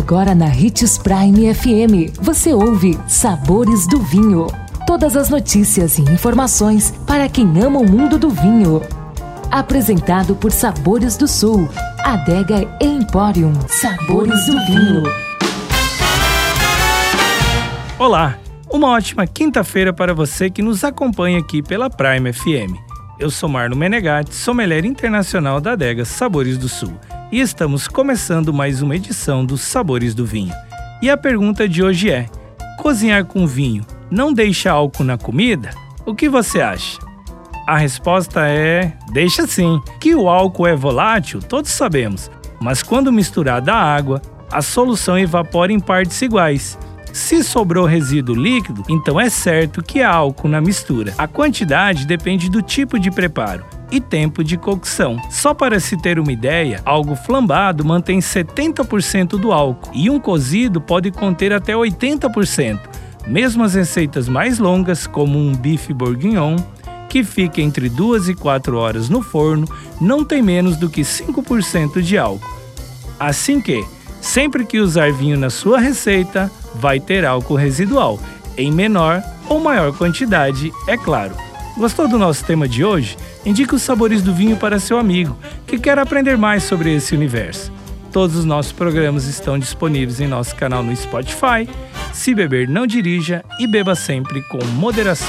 Agora na Ritz Prime FM, você ouve Sabores do Vinho. Todas as notícias e informações para quem ama o mundo do vinho. Apresentado por Sabores do Sul, Adega Emporium. Sabores do Vinho. Olá, uma ótima quinta-feira para você que nos acompanha aqui pela Prime FM. Eu sou Marno Menegatti, sommelier internacional da adega Sabores do Sul, e estamos começando mais uma edição dos Sabores do Vinho. E a pergunta de hoje é: cozinhar com vinho não deixa álcool na comida? O que você acha? A resposta é: deixa sim. Que o álcool é volátil, todos sabemos, mas quando misturado à água, a solução evapora em partes iguais se sobrou resíduo líquido, então é certo que há álcool na mistura. A quantidade depende do tipo de preparo e tempo de cocção. Só para se ter uma ideia, algo flambado mantém 70% do álcool e um cozido pode conter até 80%. Mesmo as receitas mais longas, como um bife bourguignon, que fica entre 2 e 4 horas no forno, não tem menos do que 5% de álcool. Assim que, sempre que usar vinho na sua receita, vai ter álcool residual, em menor ou maior quantidade, é claro. Gostou do nosso tema de hoje? Indique os sabores do vinho para seu amigo que quer aprender mais sobre esse universo. Todos os nossos programas estão disponíveis em nosso canal no Spotify. Se beber, não dirija e beba sempre com moderação.